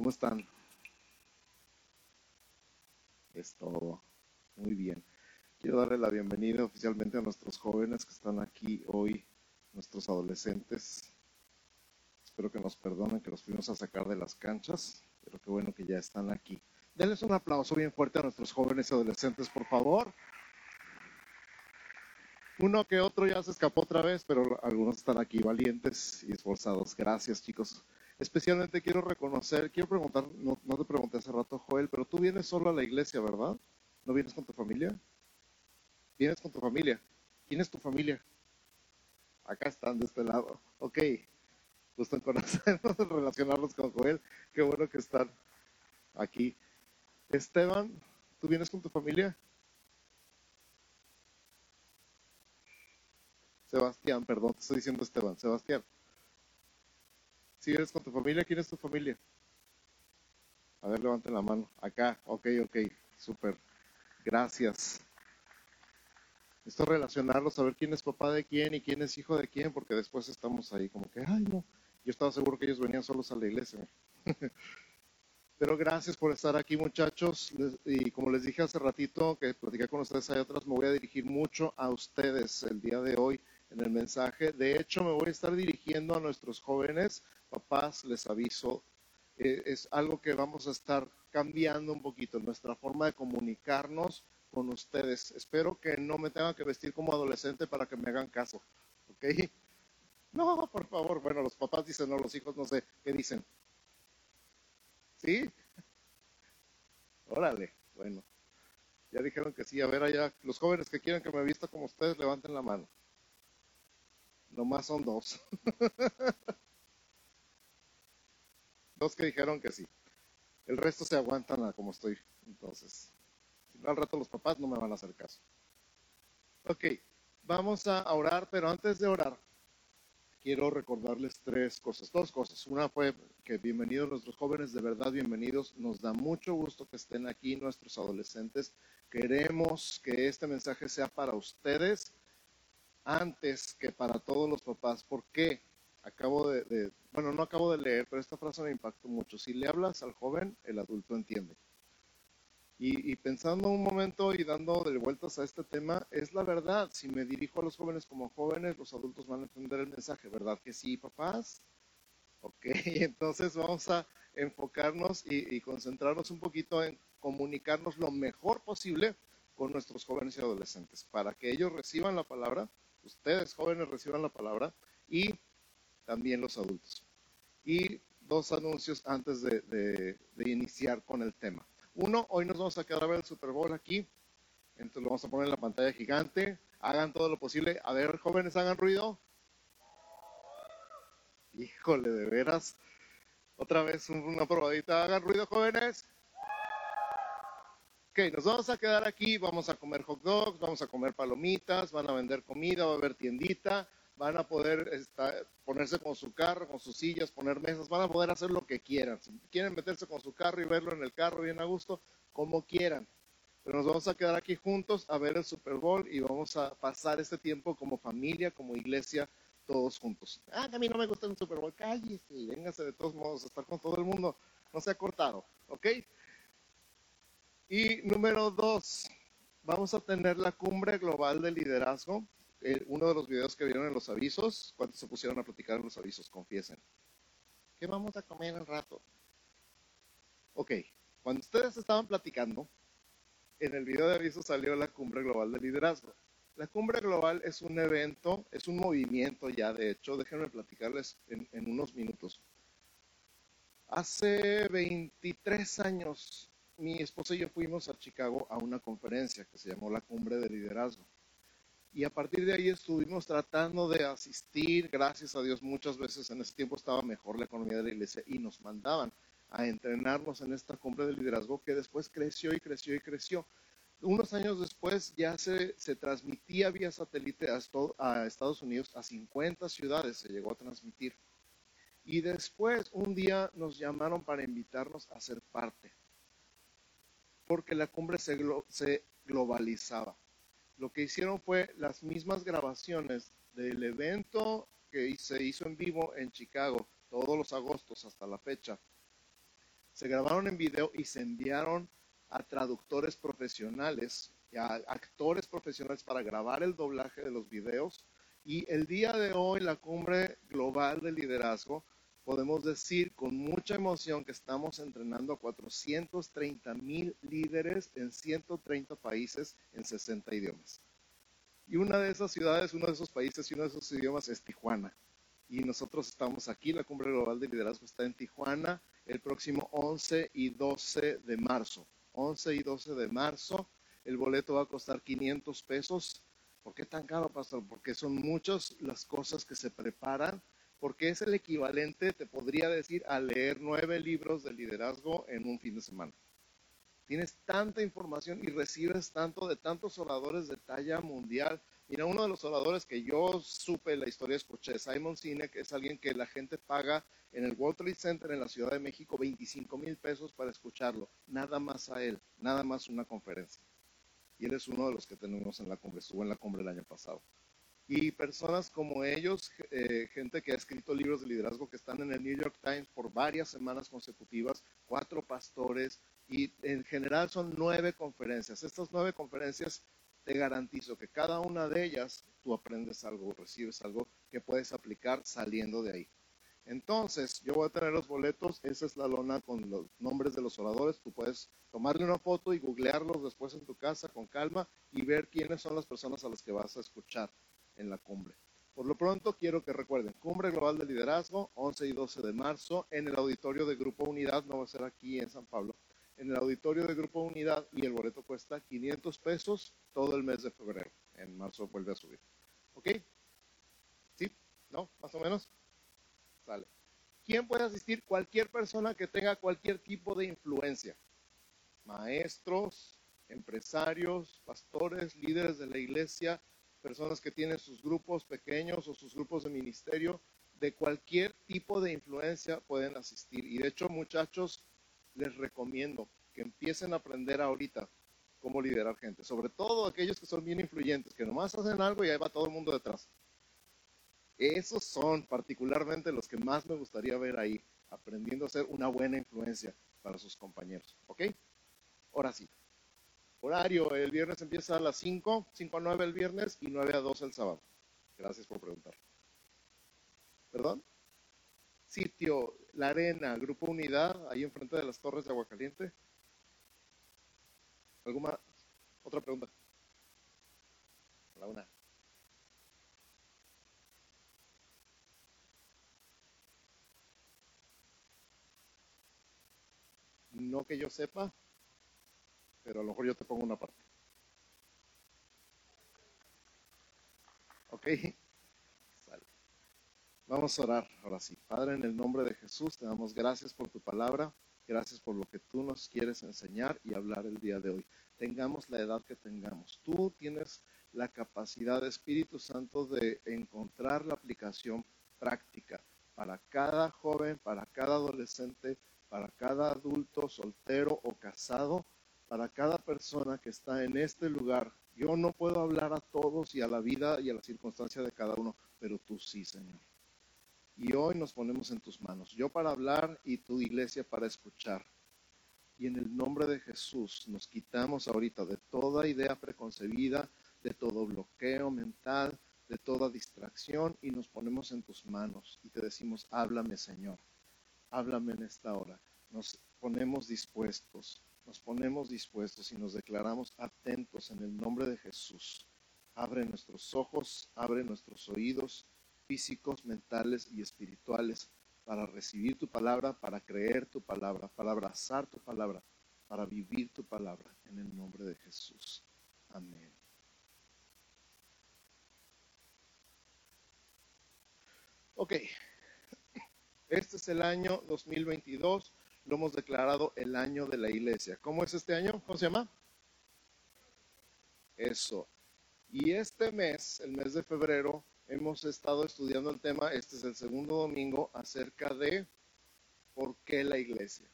¿Cómo están? Es todo. Muy bien. Quiero darle la bienvenida oficialmente a nuestros jóvenes que están aquí hoy, nuestros adolescentes. Espero que nos perdonen que los fuimos a sacar de las canchas, pero qué bueno que ya están aquí. Denles un aplauso bien fuerte a nuestros jóvenes y adolescentes, por favor. Uno que otro ya se escapó otra vez, pero algunos están aquí valientes y esforzados. Gracias, chicos. Especialmente quiero reconocer, quiero preguntar, no, te pregunté hace rato, Joel, pero tú vienes solo a la iglesia, ¿verdad? ¿No vienes con tu familia? ¿Vienes con tu familia? ¿Quién es tu familia? Acá están de este lado. Ok. Gusto en conocernos, relacionarnos con Joel. Qué bueno que están aquí. Esteban, ¿tú vienes con tu familia? Sebastián, perdón, te estoy diciendo Esteban. Sebastián. Si eres con tu familia, ¿quién es tu familia? A ver, levanten la mano. Acá, ok, ok, súper. Gracias. Esto relacionarlo, saber quién es papá de quién y quién es hijo de quién, porque después estamos ahí como que, ay, no. Yo estaba seguro que ellos venían solos a la iglesia. Pero gracias por estar aquí, muchachos. Y como les dije hace ratito que platicé con ustedes hay otras, me voy a dirigir mucho a ustedes el día de hoy en el mensaje. De hecho, me voy a estar dirigiendo a nuestros jóvenes. Papás, les aviso, eh, es algo que vamos a estar cambiando un poquito, nuestra forma de comunicarnos con ustedes. Espero que no me tengan que vestir como adolescente para que me hagan caso. ¿Ok? No, por favor. Bueno, los papás dicen, no, los hijos no sé qué dicen. ¿Sí? Órale, bueno. Ya dijeron que sí. A ver allá, los jóvenes que quieran que me vista como ustedes, levanten la mano. Nomás son dos. dos que dijeron que sí. El resto se aguantan a como estoy. Entonces, al rato los papás no me van a hacer caso. Ok, vamos a orar, pero antes de orar, quiero recordarles tres cosas, dos cosas. Una fue que bienvenidos nuestros jóvenes, de verdad bienvenidos. Nos da mucho gusto que estén aquí nuestros adolescentes. Queremos que este mensaje sea para ustedes antes que para todos los papás. ¿Por qué? Acabo de, bueno, no acabo de leer, pero esta frase me impactó mucho. Si le hablas al joven, el adulto entiende. Y, pensando un momento y dando de vueltas a este tema, es la verdad. Si me dirijo a los jóvenes como jóvenes, los adultos van a entender el mensaje, ¿verdad que sí, papás? Ok, entonces vamos a enfocarnos y, y concentrarnos un poquito en comunicarnos lo mejor posible con nuestros jóvenes y adolescentes, para que ellos reciban la palabra ustedes jóvenes reciban la palabra y también los adultos. Y dos anuncios antes de, iniciar con el tema. Uno, hoy nos vamos a quedar a ver el Super Bowl aquí. Entonces lo vamos a poner en la pantalla gigante. Hagan todo lo posible. A ver, jóvenes, hagan ruido. Híjole, de veras. Otra vez una probadita. Hagan ruido, jóvenes. Nos vamos a quedar aquí, vamos a comer hot dogs, vamos a comer palomitas, van a vender comida, va a haber tiendita, van a poder ponerse con su carro, con sus sillas, poner mesas, van a poder hacer lo que quieran. Si quieren meterse con su carro y verlo en el carro bien a gusto, como quieran. Pero nos vamos a quedar aquí juntos a ver el Super Bowl y vamos a pasar este tiempo como familia, como iglesia, todos juntos. Ah, a mí no me gusta el Super Bowl, cállese y véngase de todos modos a estar con todo el mundo. No se ha cortado, ¿ok? Y número dos, vamos a tener la cumbre global de liderazgo. Eh, uno de los videos que vieron en los avisos, ¿cuántos se pusieron a platicar en los avisos? Confiesen. ¿Qué vamos a comer en rato? Ok, cuando ustedes estaban platicando, en el video de avisos salió la cumbre global de liderazgo. La cumbre global es un evento, es un movimiento ya, de hecho, déjenme platicarles en, en unos minutos. Hace 23 años mi esposa y yo fuimos a Chicago a una conferencia que se llamó la Cumbre de Liderazgo. Y a partir de ahí estuvimos tratando de asistir, gracias a Dios muchas veces en ese tiempo estaba mejor la economía de la iglesia y nos mandaban a entrenarnos en esta cumbre de liderazgo que después creció y creció y creció. Unos años después ya se, se transmitía vía satélite a, a Estados Unidos, a 50 ciudades se llegó a transmitir. Y después un día nos llamaron para invitarnos a ser parte porque la cumbre se, globalizaba. Lo que hicieron fue las mismas grabaciones del evento que se hizo en vivo en Chicago todos los agostos hasta la fecha. se grabaron en video y se enviaron a traductores profesionales, a actores profesionales para grabar el doblaje de los videos. Y el día de hoy, la cumbre global de liderazgo, podemos decir con mucha emoción que estamos entrenando a 430 mil líderes en 130 países en 60 idiomas. Y una de esas ciudades, uno de esos países y uno de esos idiomas es Tijuana. Y nosotros estamos aquí, la cumbre global de liderazgo está en Tijuana el próximo 11 y 12 de marzo. 11 y 12 de marzo. El boleto va a costar 500 pesos. ¿Por qué tan caro, pastor? Porque son muchas las cosas que se preparan, porque es el equivalente, te podría decir, a leer nueve libros de liderazgo en un fin de semana. Tienes tanta información y recibes tanto de tantos oradores de talla mundial. Mira, uno de los oradores que yo supe la historia, escuché, Simon Sinek, es alguien que la gente paga en el World Trade Center en la Ciudad de México 25 mil pesos para escucharlo. Nada más a él, nada más una conferencia. Y él es uno de los que tenemos en la cumbre, estuvo en la cumbre el año pasado. Y personas como ellos, eh, gente que ha escrito libros de liderazgo que están en el New York Times por varias semanas consecutivas, cuatro pastores, y en general son nueve conferencias. Estas nueve conferencias te garantizo que cada una de ellas tú aprendes algo, recibes algo que puedes aplicar saliendo de ahí. Entonces, yo voy a tener los boletos, esa es la lona con los nombres de los oradores, tú puedes tomarle una foto y googlearlos después en tu casa con calma y ver quiénes son las personas a las que vas a escuchar en la cumbre. Por lo pronto, quiero que recuerden, Cumbre Global de Liderazgo, 11 y 12 de marzo, en el auditorio de Grupo Unidad, no va a ser aquí en San Pablo, en el auditorio de Grupo Unidad y el boleto cuesta 500 pesos todo el mes de febrero. En marzo vuelve a subir. ¿Ok? ¿Sí? ¿No? ¿Más o menos? Sale. ¿Quién puede asistir? Cualquier persona que tenga cualquier tipo de influencia. Maestros, empresarios, pastores, líderes de la iglesia, personas que tienen sus grupos pequeños o sus grupos de ministerio, de cualquier tipo de influencia pueden asistir. Y de hecho, muchachos, les recomiendo que empiecen a aprender ahorita cómo liderar gente, sobre todo aquellos que son bien influyentes, que nomás hacen algo y ahí va todo el mundo detrás. Esos son particularmente los que más me gustaría ver ahí, aprendiendo a ser una buena influencia para sus compañeros. ¿Ok? Ahora sí. Horario, el viernes empieza a las 5, 5 a 9 el viernes y 9 a 2 el sábado. Gracias por preguntar. ¿Perdón? Sitio, La Arena, Grupo Unidad, ahí enfrente de las Torres de Aguacaliente. ¿Alguna otra pregunta? La una. No que yo sepa, pero a lo mejor yo te pongo una parte. ¿Ok? Sale. Vamos a orar ahora sí. Padre, en el nombre de Jesús, te damos gracias por tu palabra. Gracias por lo que tú nos quieres enseñar y hablar el día de hoy. Tengamos la edad que tengamos. Tú tienes la capacidad, Espíritu Santo, de encontrar la aplicación práctica para cada joven, para cada adolescente, para cada adulto soltero o casado, para cada persona que está en este lugar. Yo no puedo hablar a todos y a la vida y a la circunstancia de cada uno, pero tú sí, Señor. Y hoy nos ponemos en tus manos, yo para hablar y tu iglesia para escuchar. Y en el nombre de Jesús nos quitamos ahorita de toda idea preconcebida, de todo bloqueo mental, de toda distracción y nos ponemos en tus manos y te decimos, háblame Señor, háblame en esta hora. Nos ponemos dispuestos, nos ponemos dispuestos y nos declaramos atentos en el nombre de Jesús. Abre nuestros ojos, abre nuestros oídos físicos, mentales y espirituales para recibir tu palabra, para creer tu palabra, para abrazar tu palabra, para vivir tu palabra en el nombre de Jesús. Amén. Ok, este es el año 2022, hemos declarado el año de la iglesia. ¿Cómo es este año? ¿Cómo se llama? Eso. Y este mes, el mes de febrero, hemos estado estudiando el tema, este es el segundo domingo, acerca de por qué la iglesia.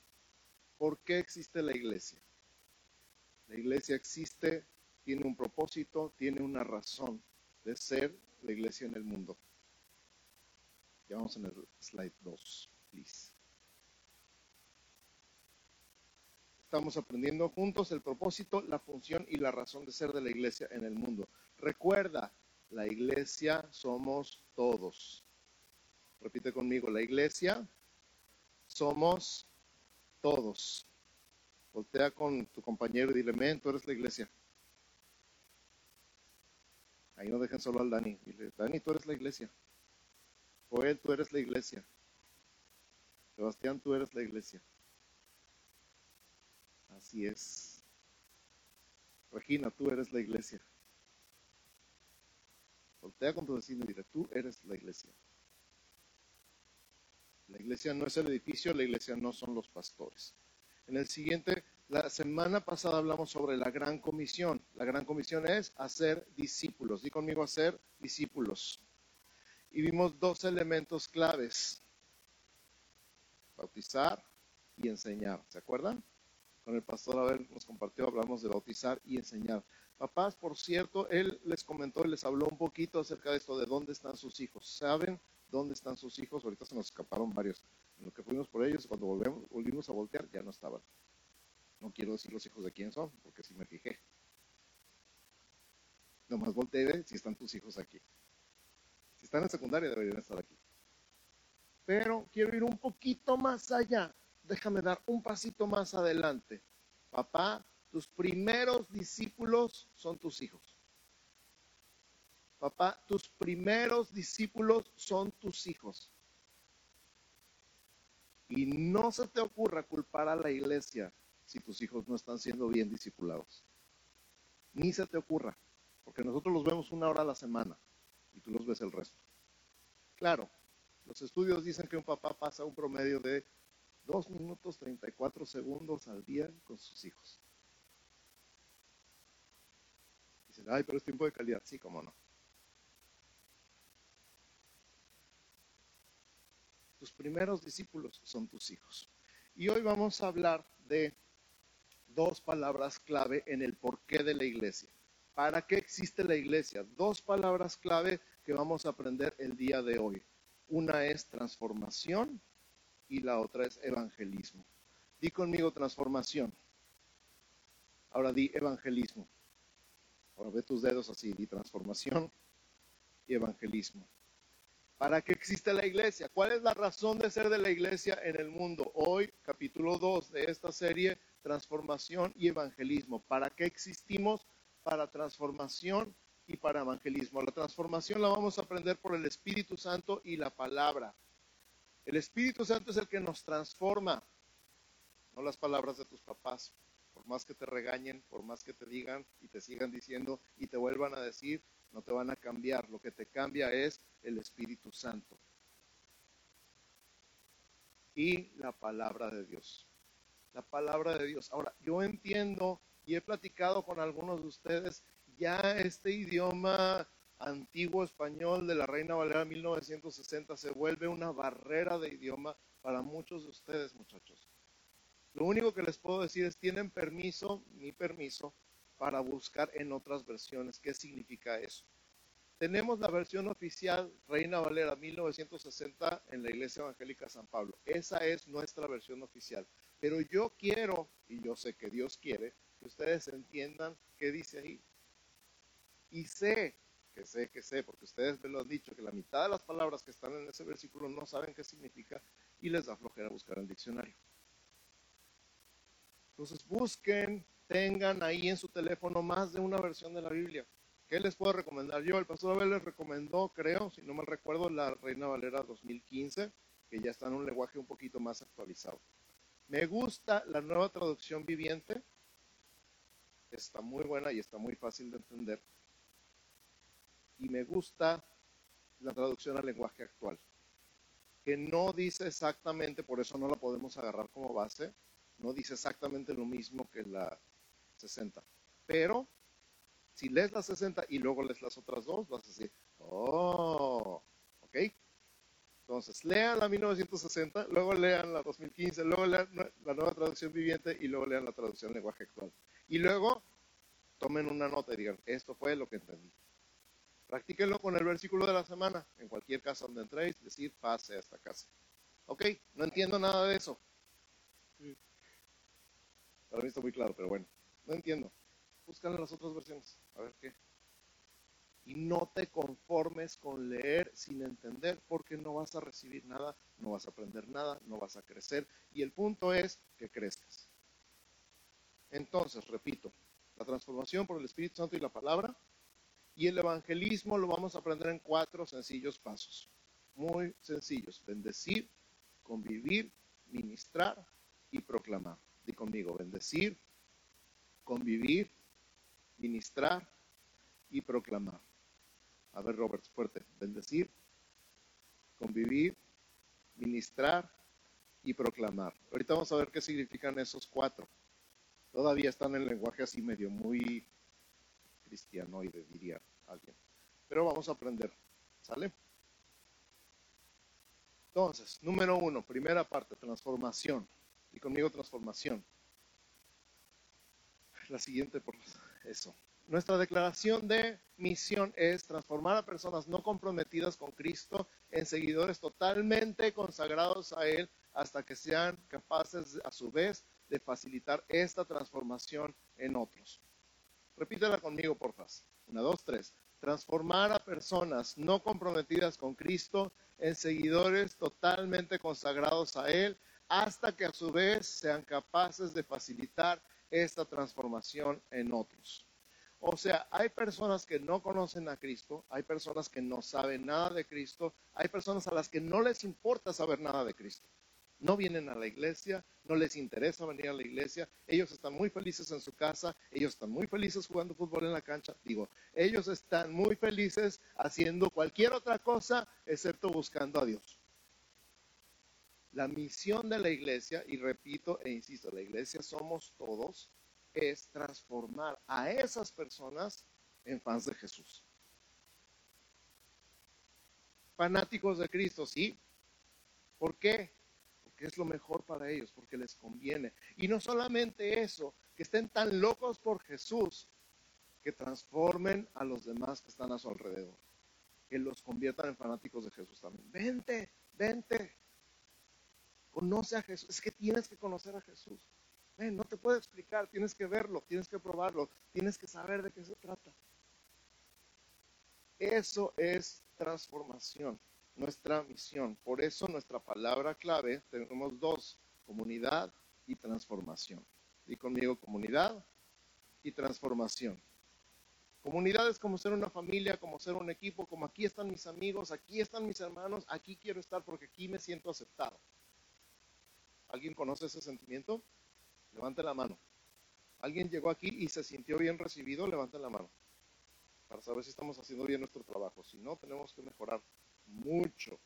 ¿Por qué existe la iglesia? La iglesia existe, tiene un propósito, tiene una razón de ser la iglesia en el mundo. Ya vamos en el slide 2, please. Estamos aprendiendo juntos el propósito, la función y la razón de ser de la iglesia en el mundo. Recuerda, la iglesia somos todos. Repite conmigo, la iglesia somos todos. Voltea con tu compañero y dile, men, tú eres la iglesia. Ahí no dejen solo al Dani. Dile, Dani, tú eres la iglesia. Joel, tú eres la iglesia. Sebastián, tú eres la iglesia. Así es. Regina, tú eres la iglesia. Voltea con tu vecino y dile, tú eres la iglesia. La iglesia no es el edificio, la iglesia no son los pastores. En el siguiente, la semana pasada hablamos sobre la gran comisión. La gran comisión es hacer discípulos. Di conmigo hacer discípulos. Y vimos dos elementos claves. Bautizar y enseñar. ¿Se acuerdan? Con el pastor Abel nos compartió, hablamos de bautizar y enseñar. Papás, por cierto, él les comentó, les habló un poquito acerca de esto, de dónde están sus hijos. ¿Saben dónde están sus hijos? Ahorita se nos escaparon varios. En lo que fuimos por ellos, cuando volvemos, volvimos a voltear, ya no estaban. No quiero decir los hijos de quién son, porque si me fijé. Nomás volteé si están tus hijos aquí. Si están en secundaria, deberían estar aquí. Pero quiero ir un poquito más allá. Déjame dar un pasito más adelante. Papá, tus primeros discípulos son tus hijos. Papá, tus primeros discípulos son tus hijos. Y no se te ocurra culpar a la iglesia si tus hijos no están siendo bien discipulados. Ni se te ocurra, porque nosotros los vemos una hora a la semana y tú los ves el resto. Claro, los estudios dicen que un papá pasa un promedio de 2 minutos 34 segundos al día con sus hijos. Dicen, ay, pero es tiempo de calidad. Sí, cómo no. Tus primeros discípulos son tus hijos. Y hoy vamos a hablar de dos palabras clave en el porqué de la iglesia. ¿Para qué existe la iglesia? Dos palabras clave que vamos a aprender el día de hoy. Una es transformación y la otra es evangelismo. Di conmigo transformación. Ahora di evangelismo. Ahora ve tus dedos así, di transformación y evangelismo. ¿Para qué existe la iglesia? ¿Cuál es la razón de ser de la iglesia en el mundo? Hoy, capítulo 2 de esta serie, transformación y evangelismo. ¿Para qué existimos? Para transformación y para evangelismo. La transformación la vamos a aprender por el Espíritu Santo y la palabra. El Espíritu Santo es el que nos transforma, no las palabras de tus papás. Por más que te regañen, por más que te digan y te sigan diciendo y te vuelvan a decir, no te van a cambiar. Lo que te cambia es el Espíritu Santo y la palabra de Dios. La palabra de Dios. Ahora, yo entiendo y he platicado con algunos de ustedes ya este idioma antiguo español de la Reina Valera 1960 se vuelve una barrera de idioma para muchos de ustedes, muchachos. Lo único que les puedo decir es, tienen permiso, mi permiso, para buscar en otras versiones. ¿Qué significa eso? Tenemos la versión oficial Reina Valera 1960 en la Iglesia Evangélica San Pablo. Esa es nuestra versión oficial. Pero yo quiero, y yo sé que Dios quiere, que ustedes entiendan qué dice ahí. Y sé que sé, que sé, porque ustedes me lo han dicho, que la mitad de las palabras que están en ese versículo no saben qué significa y les da flojera buscar el diccionario. Entonces busquen, tengan ahí en su teléfono más de una versión de la Biblia. ¿Qué les puedo recomendar yo? El pastor Abel les recomendó, creo, si no mal recuerdo, la Reina Valera 2015, que ya está en un lenguaje un poquito más actualizado. Me gusta la nueva traducción viviente. Está muy buena y está muy fácil de entender y me gusta la traducción al lenguaje actual, que no dice exactamente, por eso no la podemos agarrar como base, no dice exactamente lo mismo que la 60. Pero si lees la 60 y luego lees las otras dos, vas a decir, oh, ok. Entonces, lean la 1960, luego lean la 2015, luego lean la nueva traducción viviente y luego lean la traducción lenguaje actual. Y luego tomen una nota y digan, esto fue lo que entendí. Practíquenlo con el versículo de la semana. En cualquier casa donde entréis, decir pase a esta casa. Ok, no entiendo nada de eso. Para mí está muy claro, pero bueno, no entiendo. Buscan las otras versiones, a ver qué. Y no te conformes con leer sin entender, porque no vas a recibir nada, no vas a aprender nada, no vas a crecer. Y el punto es que crezcas. Entonces, repito, la transformación por el Espíritu Santo y la palabra. Y el evangelismo lo vamos a aprender en cuatro sencillos pasos. Muy sencillos. Bendecir, convivir, ministrar y proclamar. Di conmigo, bendecir, convivir, ministrar y proclamar. A ver, Robert, fuerte. Bendecir, convivir, ministrar y proclamar. Ahorita vamos a ver qué significan esos cuatro. Todavía están en lenguaje así medio muy cristianoide, diría alguien. Pero vamos a aprender. ¿Sale? Entonces, número uno, primera parte, transformación. Y conmigo transformación. La siguiente por eso. Nuestra declaración de misión es transformar a personas no comprometidas con Cristo en seguidores totalmente consagrados a Él hasta que sean capaces a su vez de facilitar esta transformación en otros. Repítela conmigo, por favor. Una, dos, tres. Transformar a personas no comprometidas con Cristo en seguidores totalmente consagrados a Él, hasta que a su vez sean capaces de facilitar esta transformación en otros. O sea, hay personas que no conocen a Cristo, hay personas que no saben nada de Cristo, hay personas a las que no les importa saber nada de Cristo no vienen a la iglesia, no les interesa venir a la iglesia, ellos están muy felices en su casa, ellos están muy felices jugando fútbol en la cancha, digo, ellos están muy felices haciendo cualquier otra cosa excepto buscando a Dios. La misión de la iglesia, y repito e insisto, la iglesia somos todos, es transformar a esas personas en fans de Jesús. Fanáticos de Cristo, sí. ¿Por qué? Que es lo mejor para ellos, porque les conviene. Y no solamente eso, que estén tan locos por Jesús, que transformen a los demás que están a su alrededor, que los conviertan en fanáticos de Jesús también. Vente, vente, conoce a Jesús. Es que tienes que conocer a Jesús. Ven, no te puedo explicar, tienes que verlo, tienes que probarlo, tienes que saber de qué se trata. Eso es transformación nuestra misión. Por eso nuestra palabra clave tenemos dos, comunidad y transformación. Y conmigo comunidad y transformación. Comunidad es como ser una familia, como ser un equipo, como aquí están mis amigos, aquí están mis hermanos, aquí quiero estar porque aquí me siento aceptado. ¿Alguien conoce ese sentimiento? Levante la mano. ¿Alguien llegó aquí y se sintió bien recibido? Levante la mano. Para saber si estamos haciendo bien nuestro trabajo. Si no, tenemos que mejorar mucho.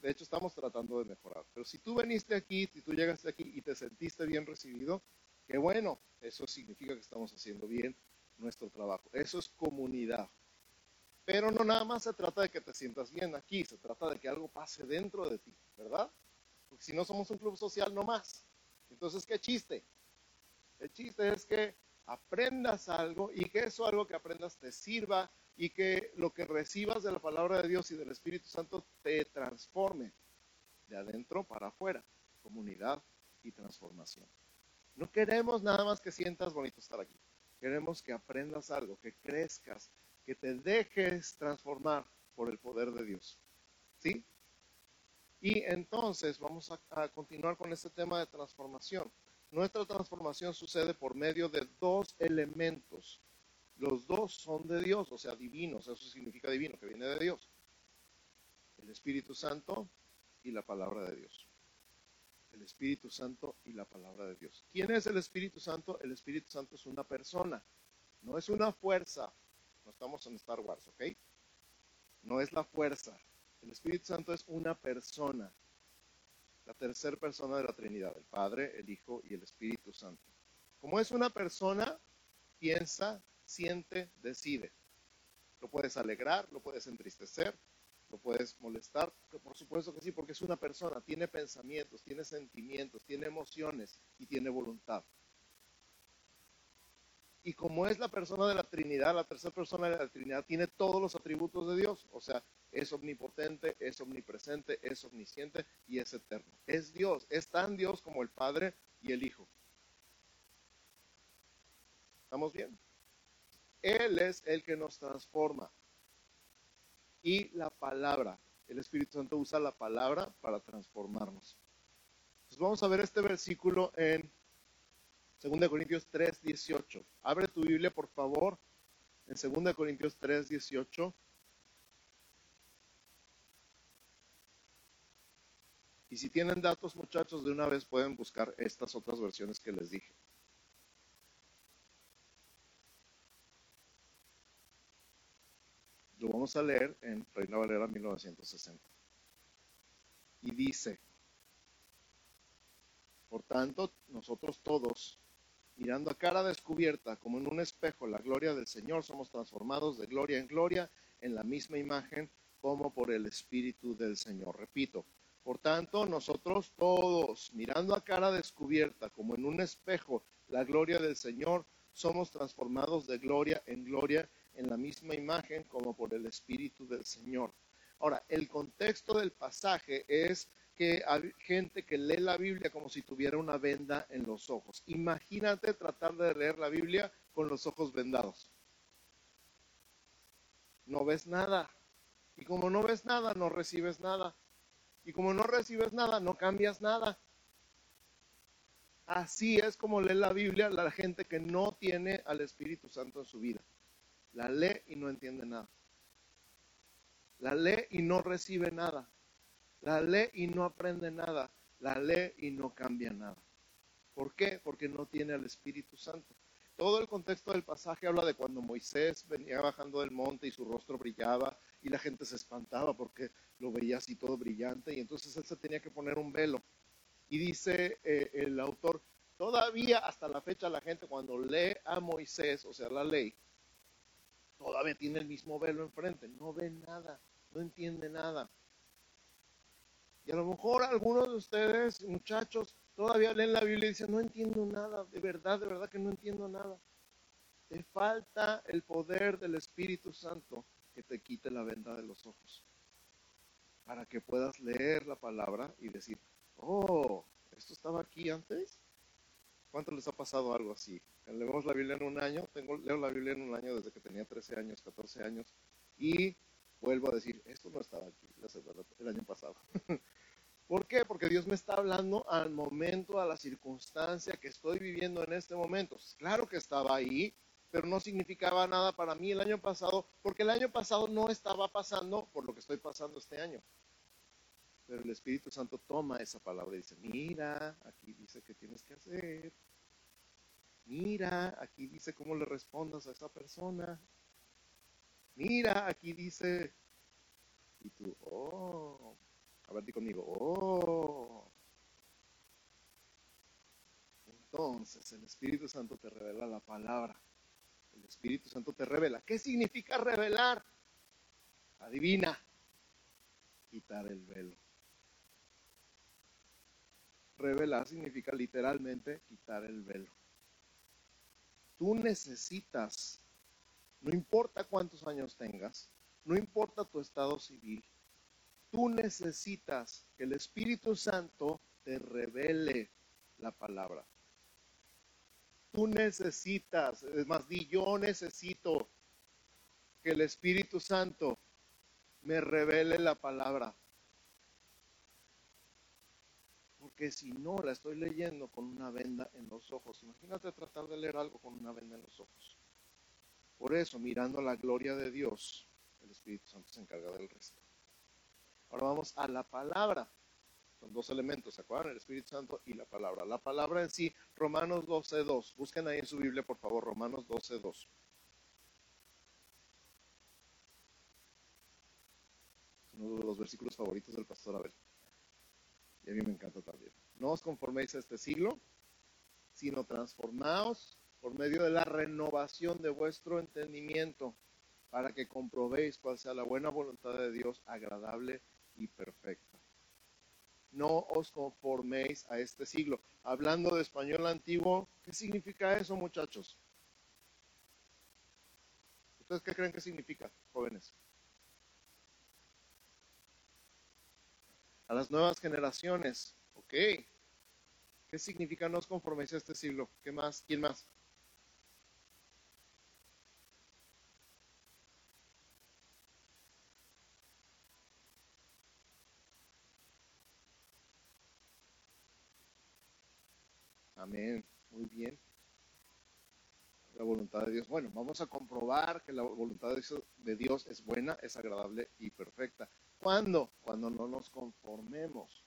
De hecho, estamos tratando de mejorar. Pero si tú veniste aquí, si tú llegaste aquí y te sentiste bien recibido, qué bueno, eso significa que estamos haciendo bien nuestro trabajo. Eso es comunidad. Pero no nada más se trata de que te sientas bien aquí, se trata de que algo pase dentro de ti, ¿verdad? Porque si no somos un club social, no más. Entonces, ¿qué chiste? El chiste es que aprendas algo y que eso algo que aprendas te sirva y que lo que recibas de la palabra de Dios y del Espíritu Santo te transforme de adentro para afuera, comunidad y transformación. No queremos nada más que sientas bonito estar aquí. Queremos que aprendas algo, que crezcas, que te dejes transformar por el poder de Dios. ¿Sí? Y entonces vamos a, a continuar con este tema de transformación. Nuestra transformación sucede por medio de dos elementos los dos son de Dios, o sea, divinos, eso significa divino, que viene de Dios. El Espíritu Santo y la palabra de Dios. El Espíritu Santo y la palabra de Dios. ¿Quién es el Espíritu Santo? El Espíritu Santo es una persona, no es una fuerza. No estamos en Star Wars, ¿ok? No es la fuerza. El Espíritu Santo es una persona. La tercera persona de la Trinidad, el Padre, el Hijo y el Espíritu Santo. Como es una persona, piensa, siente, decide. Lo puedes alegrar, lo puedes entristecer, lo puedes molestar, por supuesto que sí, porque es una persona, tiene pensamientos, tiene sentimientos, tiene emociones y tiene voluntad. Y como es la persona de la Trinidad, la tercera persona de la Trinidad tiene todos los atributos de Dios, o sea, es omnipotente, es omnipresente, es omnisciente y es eterno. Es Dios, es tan Dios como el Padre y el Hijo. ¿Estamos bien? Él es el que nos transforma. Y la palabra, el Espíritu Santo usa la palabra para transformarnos. Entonces vamos a ver este versículo en 2 Corintios 3, 18. Abre tu Biblia, por favor, en 2 Corintios 3, 18. Y si tienen datos, muchachos, de una vez pueden buscar estas otras versiones que les dije. Lo vamos a leer en Reina Valera 1960. Y dice, por tanto, nosotros todos, mirando a cara descubierta, como en un espejo, la gloria del Señor, somos transformados de gloria en gloria en la misma imagen como por el Espíritu del Señor. Repito, por tanto, nosotros todos, mirando a cara descubierta, como en un espejo, la gloria del Señor, somos transformados de gloria en gloria en la misma imagen como por el Espíritu del Señor. Ahora, el contexto del pasaje es que hay gente que lee la Biblia como si tuviera una venda en los ojos. Imagínate tratar de leer la Biblia con los ojos vendados. No ves nada. Y como no ves nada, no recibes nada. Y como no recibes nada, no cambias nada. Así es como lee la Biblia la gente que no tiene al Espíritu Santo en su vida. La lee y no entiende nada. La lee y no recibe nada. La lee y no aprende nada. La lee y no cambia nada. ¿Por qué? Porque no tiene al Espíritu Santo. Todo el contexto del pasaje habla de cuando Moisés venía bajando del monte y su rostro brillaba y la gente se espantaba porque lo veía así todo brillante y entonces él se tenía que poner un velo. Y dice eh, el autor, todavía hasta la fecha la gente cuando lee a Moisés, o sea, la ley, todavía tiene el mismo velo enfrente, no ve nada, no entiende nada. Y a lo mejor algunos de ustedes, muchachos, todavía leen la Biblia y dicen, no entiendo nada, de verdad, de verdad que no entiendo nada. Te falta el poder del Espíritu Santo que te quite la venda de los ojos, para que puedas leer la palabra y decir, oh, esto estaba aquí antes. ¿Cuánto les ha pasado algo así? Leemos la Biblia en un año, tengo, leo la Biblia en un año desde que tenía 13 años, 14 años, y vuelvo a decir, esto no estaba aquí el año pasado. ¿Por qué? Porque Dios me está hablando al momento, a la circunstancia que estoy viviendo en este momento. Claro que estaba ahí, pero no significaba nada para mí el año pasado, porque el año pasado no estaba pasando por lo que estoy pasando este año. Pero el Espíritu Santo toma esa palabra y dice, mira, aquí dice que tienes que hacer. Mira, aquí dice cómo le respondas a esa persona. Mira, aquí dice. Y tú, oh. A ver, di conmigo, oh. Entonces, el Espíritu Santo te revela la palabra. El Espíritu Santo te revela. ¿Qué significa revelar? Adivina. Quitar el velo. Revelar significa literalmente quitar el velo. Tú necesitas, no importa cuántos años tengas, no importa tu estado civil, tú necesitas que el Espíritu Santo te revele la palabra. Tú necesitas, es más, di yo necesito que el Espíritu Santo me revele la palabra. Porque si no la estoy leyendo con una venda en los ojos, imagínate tratar de leer algo con una venda en los ojos. Por eso, mirando la gloria de Dios, el Espíritu Santo se encarga del resto. Ahora vamos a la palabra. Son dos elementos, ¿se acuerdan? El Espíritu Santo y la palabra. La palabra en sí, Romanos 12.2. Busquen ahí en su Biblia, por favor, Romanos 12.2. Uno de los versículos favoritos del pastor Abel. Y a mí me encanta también. No os conforméis a este siglo, sino transformaos por medio de la renovación de vuestro entendimiento, para que comprobéis cuál sea la buena voluntad de Dios, agradable y perfecta. No os conforméis a este siglo. Hablando de español antiguo, ¿qué significa eso, muchachos? ¿Ustedes qué creen que significa, jóvenes? a las nuevas generaciones. Ok. ¿Qué significa no os a este siglo? ¿Qué más? ¿Quién más? Amén. Muy bien. Voluntad de Dios. Bueno, vamos a comprobar que la voluntad de Dios es buena, es agradable y perfecta. ¿Cuándo? Cuando no nos conformemos.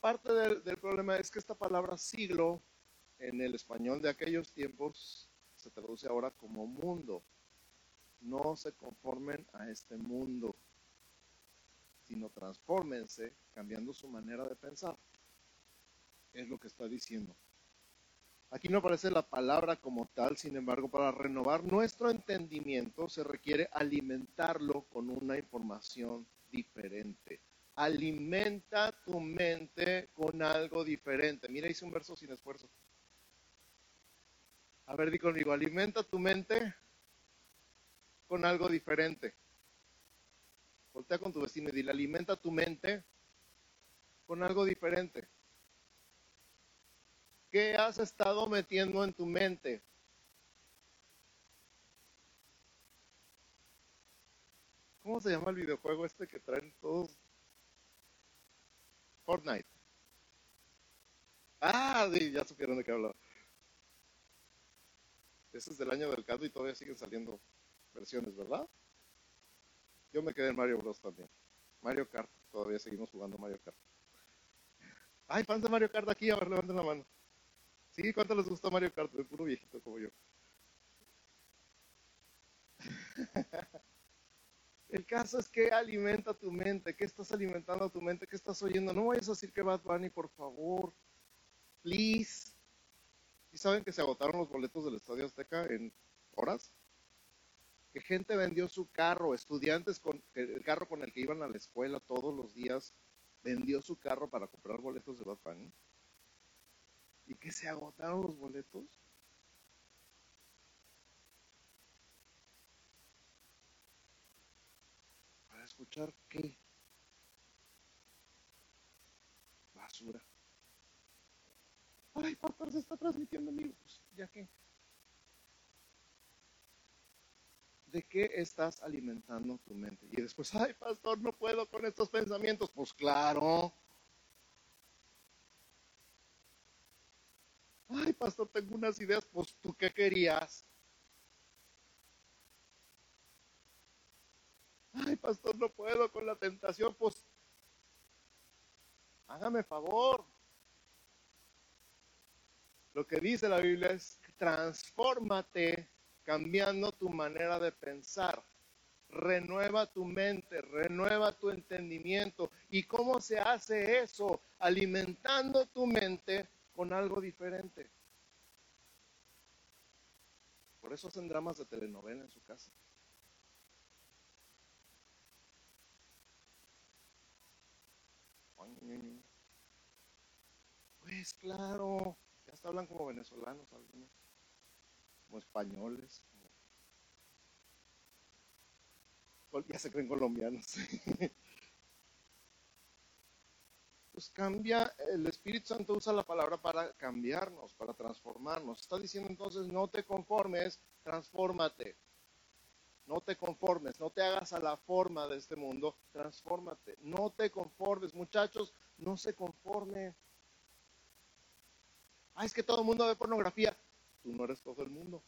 Parte del, del problema es que esta palabra siglo en el español de aquellos tiempos se traduce ahora como mundo. No se conformen a este mundo, sino transfórmense cambiando su manera de pensar. Es lo que está diciendo. Aquí no aparece la palabra como tal, sin embargo, para renovar nuestro entendimiento se requiere alimentarlo con una información diferente. Alimenta tu mente con algo diferente. Mira, hice un verso sin esfuerzo. A ver, di conmigo, alimenta tu mente con algo diferente. Voltea con tu vecino y dile, alimenta tu mente con algo diferente. ¿Qué has estado metiendo en tu mente? ¿Cómo se llama el videojuego este que traen todos? Fortnite. Ah, ya supieron de qué hablaba. Ese es del año del caldo y todavía siguen saliendo versiones, ¿verdad? Yo me quedé en Mario Bros también. Mario Kart, todavía seguimos jugando Mario Kart. Ay, fans de Mario Kart aquí, a ver, levanten la mano. ¿Cuánto les gusta Mario Kart? De puro viejito como yo. El caso es que alimenta tu mente. ¿Qué estás alimentando a tu mente? ¿Qué estás oyendo? No vayas a decir que Bad Bunny, por favor. Please. ¿Y saben que se agotaron los boletos del Estadio Azteca en horas? Que gente vendió su carro, estudiantes con el carro con el que iban a la escuela todos los días, vendió su carro para comprar boletos de Bad Bunny. Y que se agotaron los boletos. ¿Para escuchar qué? Basura ay, pastor, se está transmitiendo mi pues, ya que. ¿De qué estás alimentando tu mente? Y después, ay, pastor, no puedo con estos pensamientos. Pues claro. Ay, pastor, tengo unas ideas. Pues tú qué querías. Ay, pastor, no puedo con la tentación. Pues hágame favor. Lo que dice la Biblia es, transfórmate cambiando tu manera de pensar. Renueva tu mente, renueva tu entendimiento. ¿Y cómo se hace eso? Alimentando tu mente con algo diferente. Por eso hacen dramas de telenovela en su casa. Pues claro, hasta hablan como venezolanos algunos, como españoles, ya se creen colombianos. pues cambia, el Espíritu Santo usa la palabra para cambiarnos, para transformarnos. Está diciendo entonces, no te conformes, transfórmate. No te conformes, no te hagas a la forma de este mundo, transfórmate. No te conformes, muchachos, no se conformen Ah, es que todo el mundo ve pornografía. Tú no eres todo el mundo.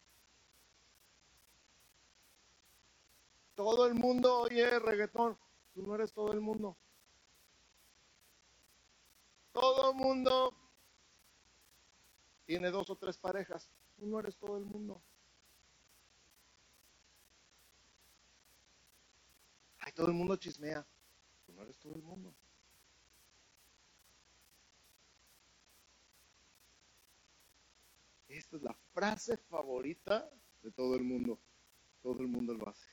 Todo el mundo oye reggaetón. Tú no eres todo el mundo. Todo el mundo tiene dos o tres parejas. Tú no eres todo el mundo. Ay, todo el mundo chismea. Tú no eres todo el mundo. Esta es la frase favorita de todo el mundo. Todo el mundo lo hace.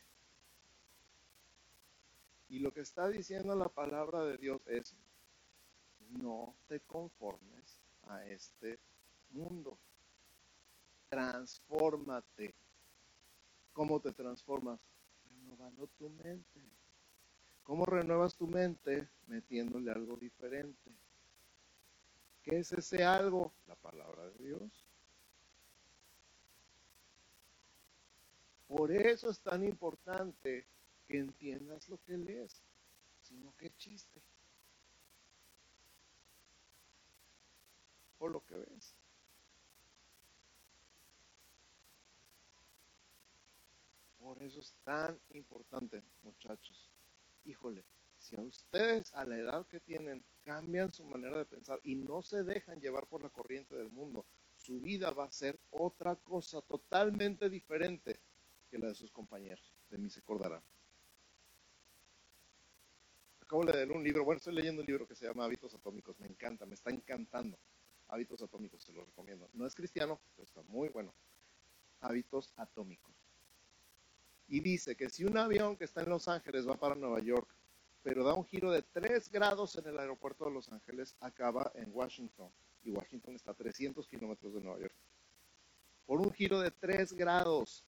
Y lo que está diciendo la palabra de Dios es, no te conformes a este mundo. Transfórmate. ¿Cómo te transformas? Renovando tu mente. ¿Cómo renuevas tu mente? Metiéndole algo diferente. ¿Qué es ese algo? La palabra de Dios. Por eso es tan importante que entiendas lo que lees, sino que chiste. O lo que ves. Por eso es tan importante, muchachos. Híjole, si a ustedes a la edad que tienen cambian su manera de pensar y no se dejan llevar por la corriente del mundo, su vida va a ser otra cosa totalmente diferente que la de sus compañeros. De mí se acordarán. Acabo de leer un libro, bueno, estoy leyendo un libro que se llama Hábitos Atómicos, me encanta, me está encantando. Hábitos Atómicos, se lo recomiendo. No es cristiano, pero está muy bueno. Hábitos Atómicos. Y dice que si un avión que está en Los Ángeles va para Nueva York, pero da un giro de 3 grados en el aeropuerto de Los Ángeles, acaba en Washington. Y Washington está a 300 kilómetros de Nueva York. Por un giro de 3 grados.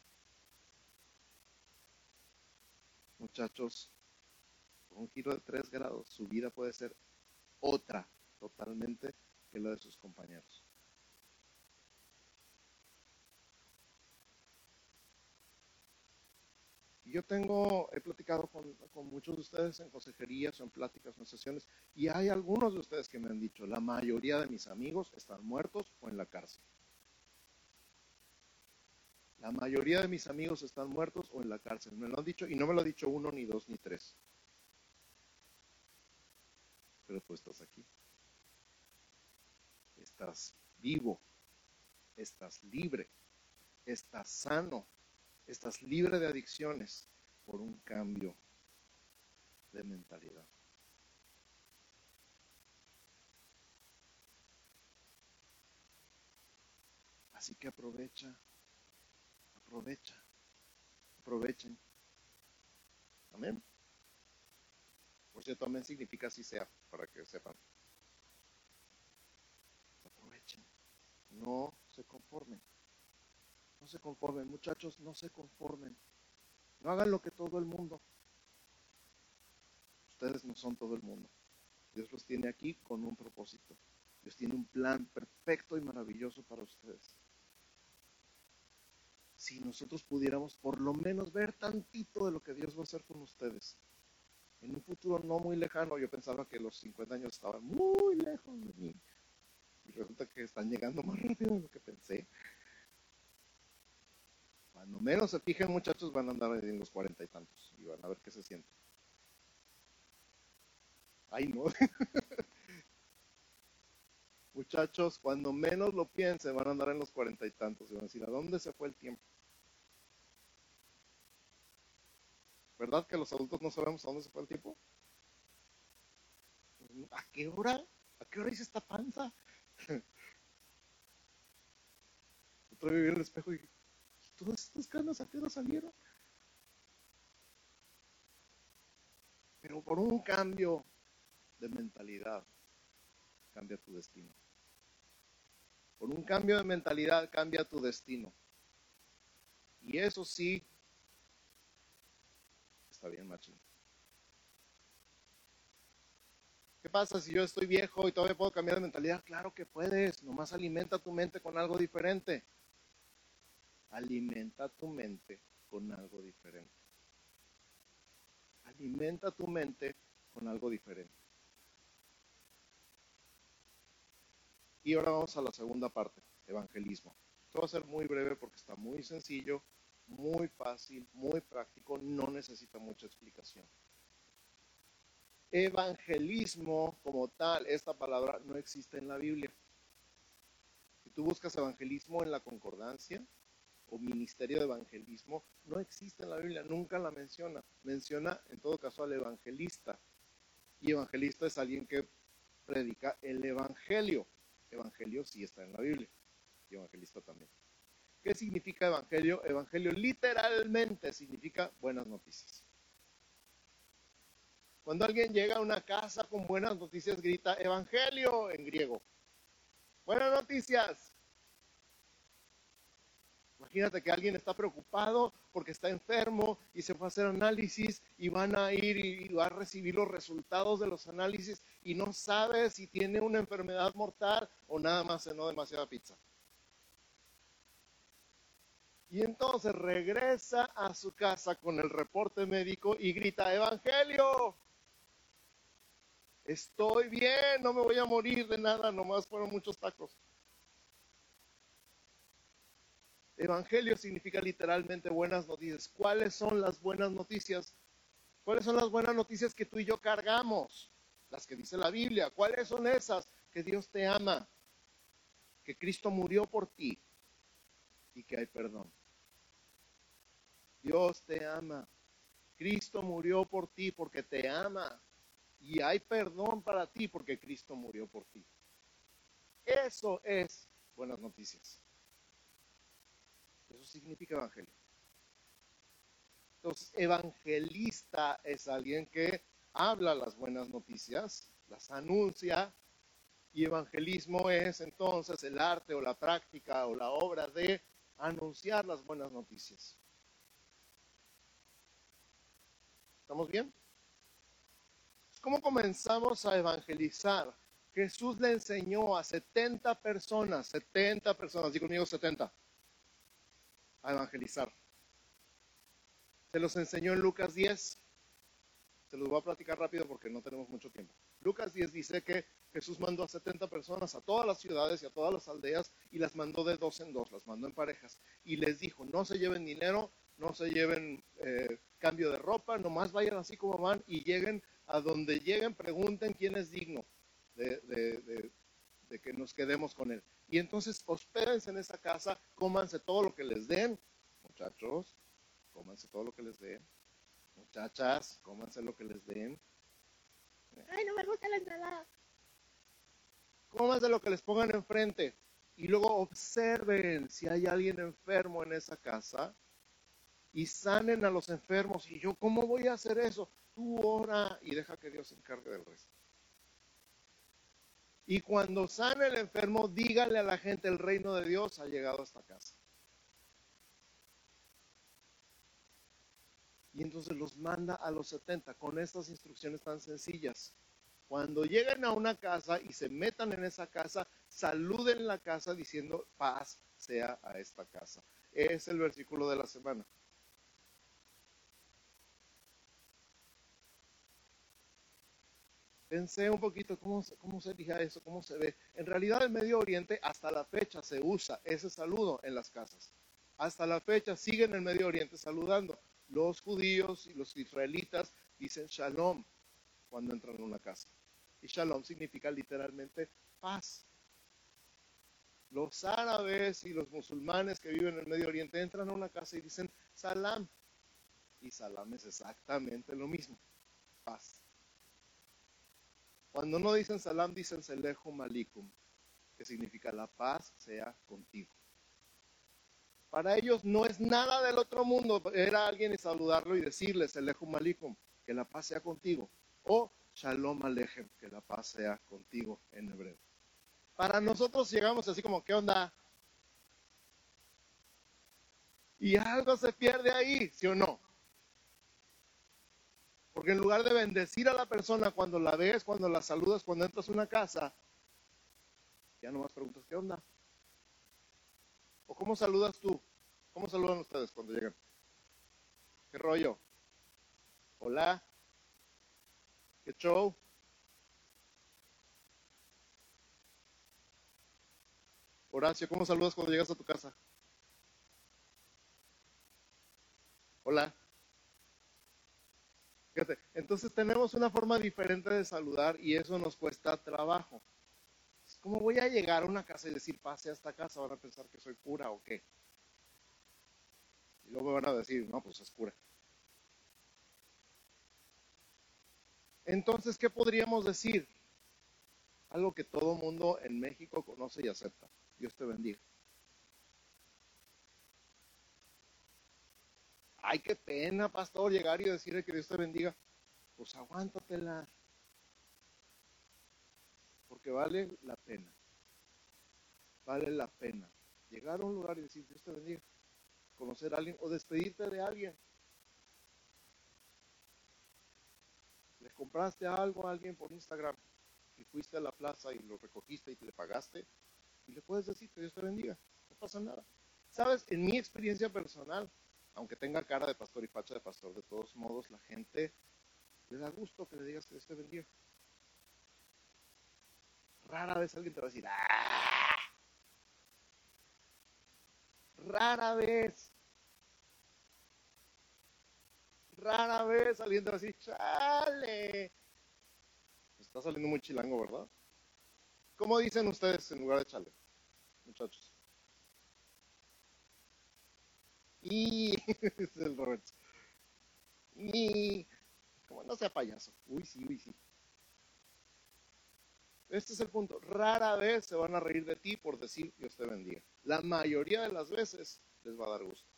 Muchachos, por un giro de 3 grados, su vida puede ser otra totalmente que la de sus compañeros. yo tengo, he platicado con, muchos de ustedes en consejerías en pláticas en sesiones, y hay algunos de ustedes que me han dicho, la mayoría de mis amigos están muertos o en la cárcel. La mayoría de mis amigos están muertos o en la cárcel. Me lo han dicho y no me lo ha dicho uno, ni dos, ni tres. Pero tú estás aquí. Estás vivo. Estás libre. Estás sano estás libre de adicciones por un cambio de mentalidad. Así que aprovecha, aprovecha, aprovechen. Amén. Por cierto, amén significa así sea, para que sepan. Aprovechen. No se conformen. No se conformen, muchachos, no se conformen. No hagan lo que todo el mundo. Ustedes no son todo el mundo. Dios los tiene aquí con un propósito. Dios tiene un plan perfecto y maravilloso para ustedes. Si nosotros pudiéramos por lo menos ver tantito de lo que Dios va a hacer con ustedes. En un futuro no muy lejano, yo pensaba que los 50 años estaban muy lejos de mí. Resulta que están llegando más rápido de lo que pensé. Cuando menos se fijen, muchachos, van a andar en los cuarenta y tantos y van a ver qué se siente. Ay, no. muchachos, cuando menos lo piensen, van a andar en los cuarenta y tantos y van a decir, ¿a dónde se fue el tiempo? ¿Verdad que los adultos no sabemos a dónde se fue el tiempo? ¿A qué hora? ¿A qué hora hice esta panza? Otro vivir en el espejo y todas estas canas a no salieron. Pero por un cambio de mentalidad cambia tu destino. Por un cambio de mentalidad cambia tu destino. Y eso sí está bien, machín. ¿Qué pasa si yo estoy viejo y todavía puedo cambiar de mentalidad? Claro que puedes, nomás alimenta tu mente con algo diferente alimenta tu mente con algo diferente. Alimenta tu mente con algo diferente. Y ahora vamos a la segunda parte, evangelismo. Esto va a ser muy breve porque está muy sencillo, muy fácil, muy práctico, no necesita mucha explicación. Evangelismo como tal, esta palabra no existe en la Biblia. Si tú buscas evangelismo en la concordancia, o ministerio de evangelismo no existe en la Biblia, nunca la menciona. Menciona en todo caso al evangelista. Y evangelista es alguien que predica el evangelio. Evangelio sí está en la Biblia. Y evangelista también. ¿Qué significa evangelio? Evangelio literalmente significa buenas noticias. Cuando alguien llega a una casa con buenas noticias, grita evangelio en griego. Buenas noticias. Imagínate que alguien está preocupado porque está enfermo y se fue a hacer análisis y van a ir y va a recibir los resultados de los análisis y no sabe si tiene una enfermedad mortal o nada más cenó demasiada pizza. Y entonces regresa a su casa con el reporte médico y grita, Evangelio. Estoy bien, no me voy a morir de nada, nomás fueron muchos tacos. Evangelio significa literalmente buenas noticias. ¿Cuáles son las buenas noticias? ¿Cuáles son las buenas noticias que tú y yo cargamos? Las que dice la Biblia. ¿Cuáles son esas? Que Dios te ama, que Cristo murió por ti y que hay perdón. Dios te ama. Cristo murió por ti porque te ama. Y hay perdón para ti porque Cristo murió por ti. Eso es buenas noticias. Eso significa evangelio. Entonces, evangelista es alguien que habla las buenas noticias, las anuncia, y evangelismo es entonces el arte o la práctica o la obra de anunciar las buenas noticias. ¿Estamos bien? ¿Cómo comenzamos a evangelizar? Jesús le enseñó a 70 personas, 70 personas, digo conmigo 70, a evangelizar. Se los enseñó en Lucas 10. Se los voy a platicar rápido porque no tenemos mucho tiempo. Lucas 10 dice que Jesús mandó a 70 personas a todas las ciudades y a todas las aldeas y las mandó de dos en dos, las mandó en parejas. Y les dijo, no se lleven dinero, no se lleven eh, cambio de ropa, nomás vayan así como van y lleguen a donde lleguen, pregunten quién es digno de, de que nos quedemos con él. Y entonces hospédense en esa casa, cómanse todo lo que les den, muchachos, cómanse todo lo que les den. Muchachas, cómanse lo que les den. Ay, no me gusta la ensalada. Cómanse lo que les pongan enfrente. Y luego observen si hay alguien enfermo en esa casa y sanen a los enfermos. Y yo, ¿cómo voy a hacer eso? Tú ora y deja que Dios se encargue del resto. Y cuando sane el enfermo, dígale a la gente, el reino de Dios ha llegado a esta casa. Y entonces los manda a los 70 con estas instrucciones tan sencillas. Cuando lleguen a una casa y se metan en esa casa, saluden la casa diciendo paz sea a esta casa. Es el versículo de la semana. Pensé un poquito cómo, se diga eso, cómo se ve. En realidad en Medio Oriente hasta la fecha se usa ese saludo en las casas. Hasta la fecha siguen en el Medio Oriente saludando. Los judíos y los israelitas dicen shalom cuando entran en una casa. Y shalom significa literalmente paz. Los árabes y los musulmanes que viven en el Medio Oriente entran a una casa y dicen salam. Y salam es exactamente lo mismo, paz. Cuando no dicen salam, dicen selejo malikum, que significa la paz sea contigo. Para ellos no es nada del otro mundo. Era alguien y saludarlo y decirles, Elehum Malikum, que la paz sea contigo. O Shalom Alechem, que la paz sea contigo en hebreo. Para nosotros llegamos así como, ¿qué onda? Y algo se pierde ahí, ¿sí o no? Porque en lugar de bendecir a la persona cuando la ves, cuando la saludas, cuando entras a una casa, ya nomás preguntas, ¿qué onda? ¿O cómo saludas tú? ¿Cómo saludan ustedes cuando llegan? ¿Qué rollo? Hola. ¿Qué show? Horacio, ¿cómo saludas cuando llegas a tu casa? Hola. Entonces tenemos una forma diferente de saludar y eso nos cuesta trabajo. ¿Cómo voy a llegar a una casa y decir, pase a esta casa? ¿Van a pensar que soy cura o qué? Y luego me van a decir, no, pues es cura. Entonces, ¿qué podríamos decir? Algo que todo mundo en México conoce y acepta. Dios te bendiga. Ay, qué pena, pastor, llegar y decirle que Dios te bendiga. Pues aguántatela porque vale la pena. Vale la pena llegar a un lugar y decir, Dios te bendiga, conocer a alguien o despedirte de alguien. Le compraste algo a alguien por Instagram y fuiste a la plaza y lo recogiste y te le pagaste y le puedes decir que Dios te bendiga, no pasa nada. Sabes, en mi experiencia personal, aunque tenga cara de pastor y facha de pastor, de todos modos la gente le da gusto que le digas que Dios te bendiga. Rara vez alguien te va a decir, ¡ah! Rara vez. Rara vez alguien te va a decir, chale. Está saliendo muy chilango, ¿verdad? ¿Cómo dicen ustedes en lugar de chale, muchachos? Y es el Robert. Y como no sea payaso. Uy, sí, uy, sí. Este es el punto. Rara vez se van a reír de ti por decir Dios te bendiga. La mayoría de las veces les va a dar gusto.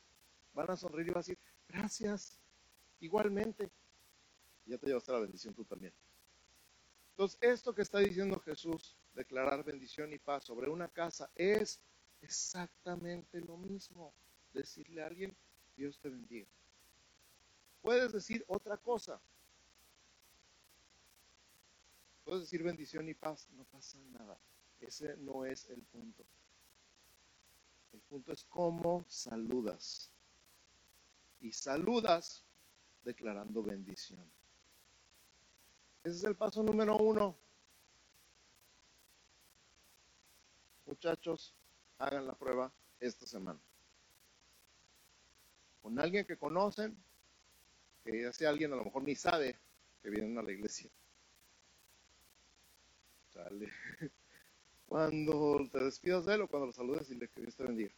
Van a sonreír y van a decir, gracias, igualmente. Ya te llevaste la bendición tú también. Entonces, esto que está diciendo Jesús, declarar bendición y paz sobre una casa, es exactamente lo mismo. Decirle a alguien, Dios te bendiga. Puedes decir otra cosa, Puedes decir bendición y paz, no pasa nada. Ese no es el punto. El punto es cómo saludas. Y saludas declarando bendición. Ese es el paso número uno. Muchachos, hagan la prueba esta semana. Con alguien que conocen, que ese alguien a lo mejor ni sabe que vienen a la iglesia. Cuando te despidas de él o cuando lo saludes, dile que Dios te bendiga.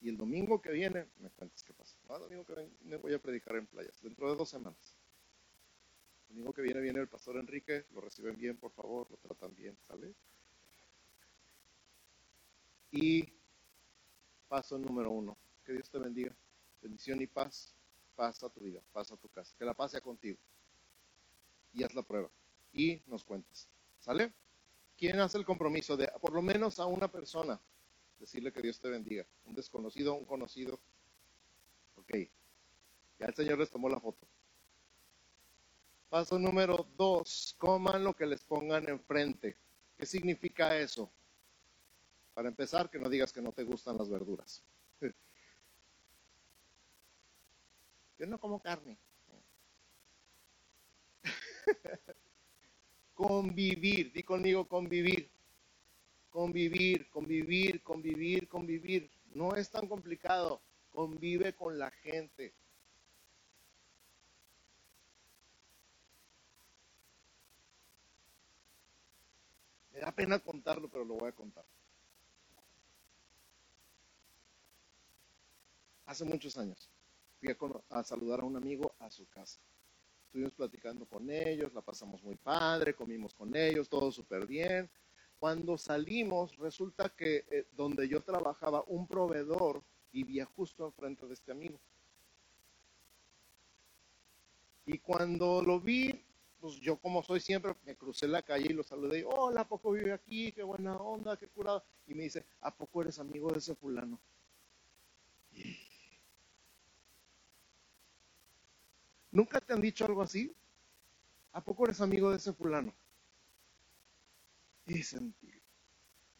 Y el domingo que viene, me cuentas qué pasa. El domingo que viene voy a predicar en playas, dentro de dos semanas. El domingo que viene viene el pastor Enrique, lo reciben bien, por favor, lo tratan bien, ¿sale? Y paso número uno, que Dios te bendiga. Bendición y paz, paz a tu vida, paz a tu casa. Que la paz sea contigo. Y haz la prueba. Y nos cuentas. ¿Sale? ¿Quién hace el compromiso de por lo menos a una persona decirle que Dios te bendiga? Un desconocido, un conocido. Ok, ya el Señor les tomó la foto. Paso número dos, coman lo que les pongan enfrente. ¿Qué significa eso? Para empezar, que no digas que no te gustan las verduras. Yo no como carne. Convivir, di conmigo convivir. Convivir, convivir, convivir, convivir. No es tan complicado. Convive con la gente. Me da pena contarlo, pero lo voy a contar. Hace muchos años fui a, saludar a un amigo a su casa estuvimos platicando con ellos, la pasamos muy padre, comimos con ellos, todo súper bien. Cuando salimos, resulta que eh, donde yo trabajaba, un proveedor vivía justo enfrente de este amigo. Y cuando lo vi, pues yo como soy siempre, me crucé la calle y lo saludé. Hola, ¿a poco vive aquí? Qué buena onda, qué curado. Y me dice, ¿a poco eres amigo de ese fulano? ¿Nunca te han dicho algo así? ¿A poco eres amigo de ese fulano? Y sentí.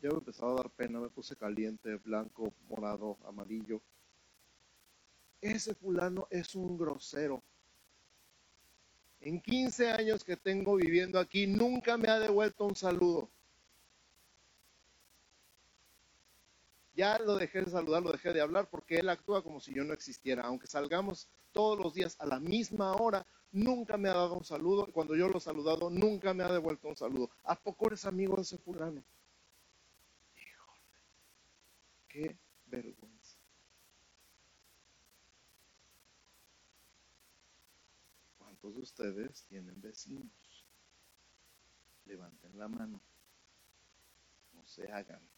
Ya me empezaba a dar pena, me puse caliente, blanco, morado, amarillo. Ese fulano es un grosero. En 15 años que tengo viviendo aquí, nunca me ha devuelto un saludo. Ya lo dejé de saludar, lo dejé de hablar porque él actúa como si yo no existiera. Aunque salgamos todos los días a la misma hora, nunca me ha dado un saludo. Cuando yo lo he saludado, nunca me ha devuelto un saludo. ¿A poco eres amigo de ese fulano? Híjole, qué vergüenza. ¿Cuántos de ustedes tienen vecinos? Levanten la mano. No se hagan.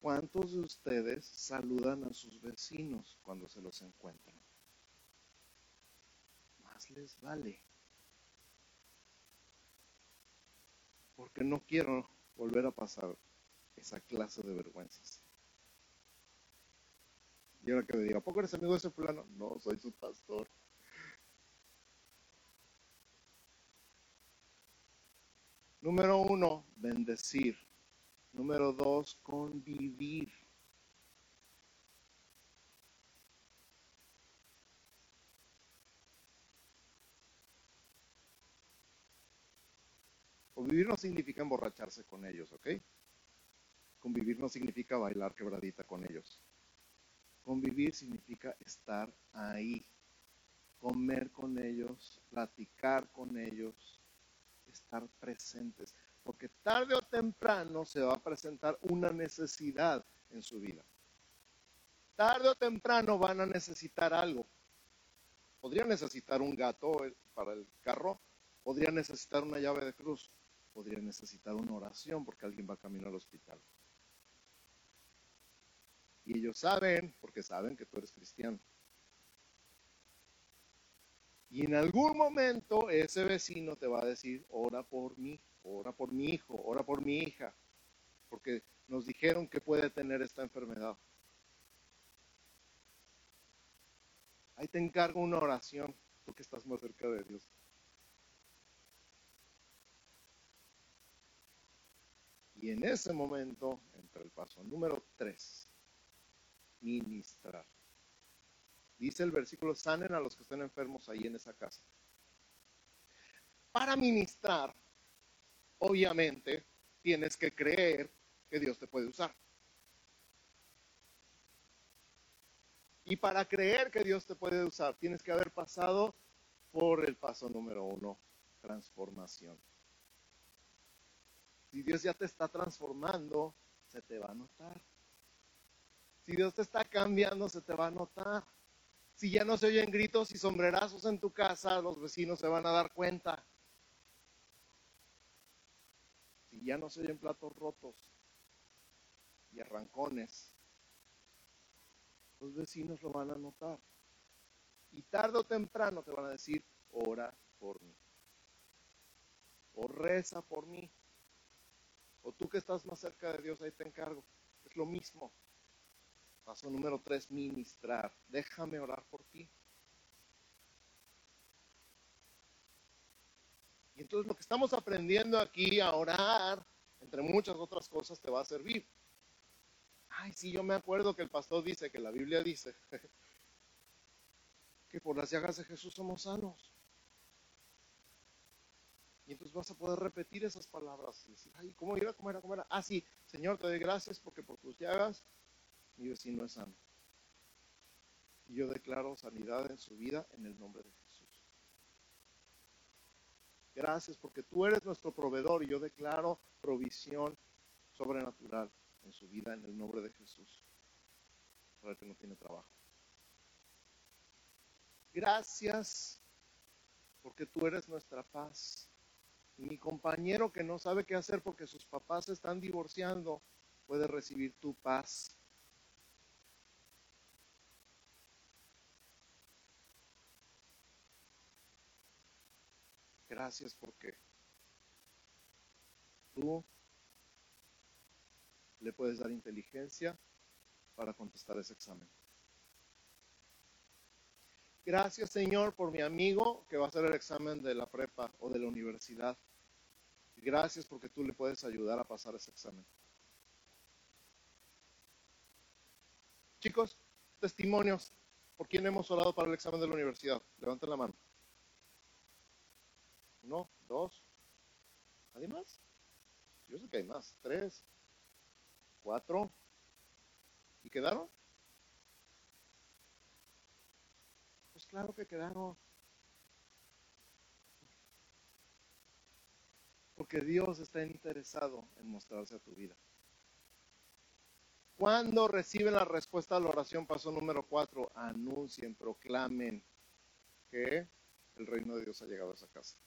¿Cuántos de ustedes saludan a sus vecinos cuando se los encuentran? Más les vale. Porque no quiero volver a pasar esa clase de vergüenzas. Y ahora que me diga, ¿poco eres amigo de ese fulano? No, soy su pastor. Número uno, bendecir. Número dos, convivir. Convivir no significa emborracharse con ellos, ¿ok? Convivir no significa bailar quebradita con ellos. Convivir significa estar ahí, comer con ellos, platicar con ellos, estar presentes. Porque tarde o temprano se va a presentar una necesidad en su vida. Tarde o temprano van a necesitar algo. Podrían necesitar un gato eh, para el carro, podrían necesitar una llave de cruz, podrían necesitar una oración porque alguien va camino al hospital. Y ellos saben, porque saben que tú eres cristiano. Y en algún momento ese vecino te va a decir, ora por mí, ora por mi hijo, ora por mi hija, porque nos dijeron que puede tener esta enfermedad. Ahí te encargo una oración, porque estás más cerca de Dios. Y en ese momento entra el paso número tres, ministrar. Dice el versículo, sanen a los que estén enfermos ahí en esa casa. Para ministrar, obviamente, tienes que creer que Dios te puede usar. Y para creer que Dios te puede usar, tienes que haber pasado por el paso número uno, transformación. Si Dios ya te está transformando, se te va a notar. Si Dios te está cambiando, se te va a notar. Si ya no se oyen gritos y sombrerazos en tu casa, los vecinos se van a dar cuenta. Si ya no se oyen platos rotos y arrancones, los vecinos lo van a notar. Y tarde o temprano te van a decir, ora por mí. O reza por mí. O tú que estás más cerca de Dios, ahí te encargo. Es lo mismo. Paso número tres, ministrar. Déjame orar por ti. Y entonces lo que estamos aprendiendo aquí a orar, entre muchas otras cosas, te va a servir. Ay, sí, yo me acuerdo que el pastor dice, que la Biblia dice, que por las llagas de Jesús somos sanos. Y entonces vas a poder repetir esas palabras y decir, ay, ¿cómo era? ¿Cómo era? ¿Cómo era? Ah, sí, Señor, te doy gracias porque por tus llagas mi vecino es sano. Y yo declaro sanidad en su vida en el nombre de Jesús. Gracias porque tú eres nuestro proveedor y yo declaro provisión sobrenatural en su vida en el nombre de Jesús. Para el que no tiene trabajo. Gracias porque tú eres nuestra paz. Mi compañero que no sabe qué hacer porque sus papás se están divorciando puede recibir tu paz Gracias porque tú le puedes dar inteligencia para contestar ese examen. Gracias Señor por mi amigo que va a hacer el examen de la prepa o de la universidad. Gracias porque tú le puedes ayudar a pasar ese examen. Chicos, testimonios. ¿Por quién hemos orado para el examen de la universidad? Levanten la mano. Uno, dos. ¿Hay más? Yo sé que hay más. Tres, cuatro. ¿Y quedaron? Pues claro que quedaron. Porque Dios está interesado en mostrarse a tu vida. Cuando reciben la respuesta a la oración, paso número cuatro, anuncien, proclamen que el reino de Dios ha llegado a esa casa.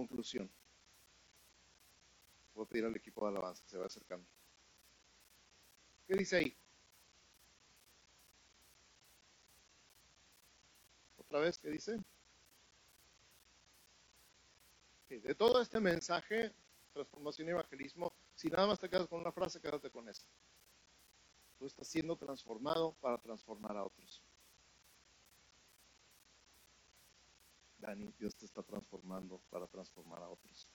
Conclusión. Voy a pedir al equipo de alabanza se va acercando. ¿Qué dice ahí? Otra vez, ¿qué dice? De todo este mensaje, transformación y evangelismo, si nada más te quedas con una frase, quédate con esta. Tú estás siendo transformado para transformar a otros. Dani, Dios te está transformando para transformar a otros.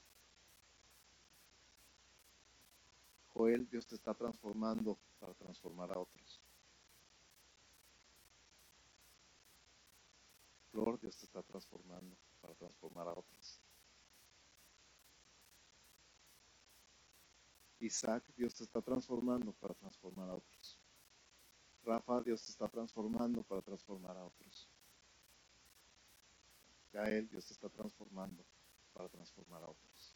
Joel, Dios te está transformando para transformar a otros. Flor, Dios te está transformando para transformar a otros. Isaac, Dios te está transformando para transformar a otros. Rafa, Dios te está transformando para transformar a otros. Gael, Dios te está transformando para transformar a otros.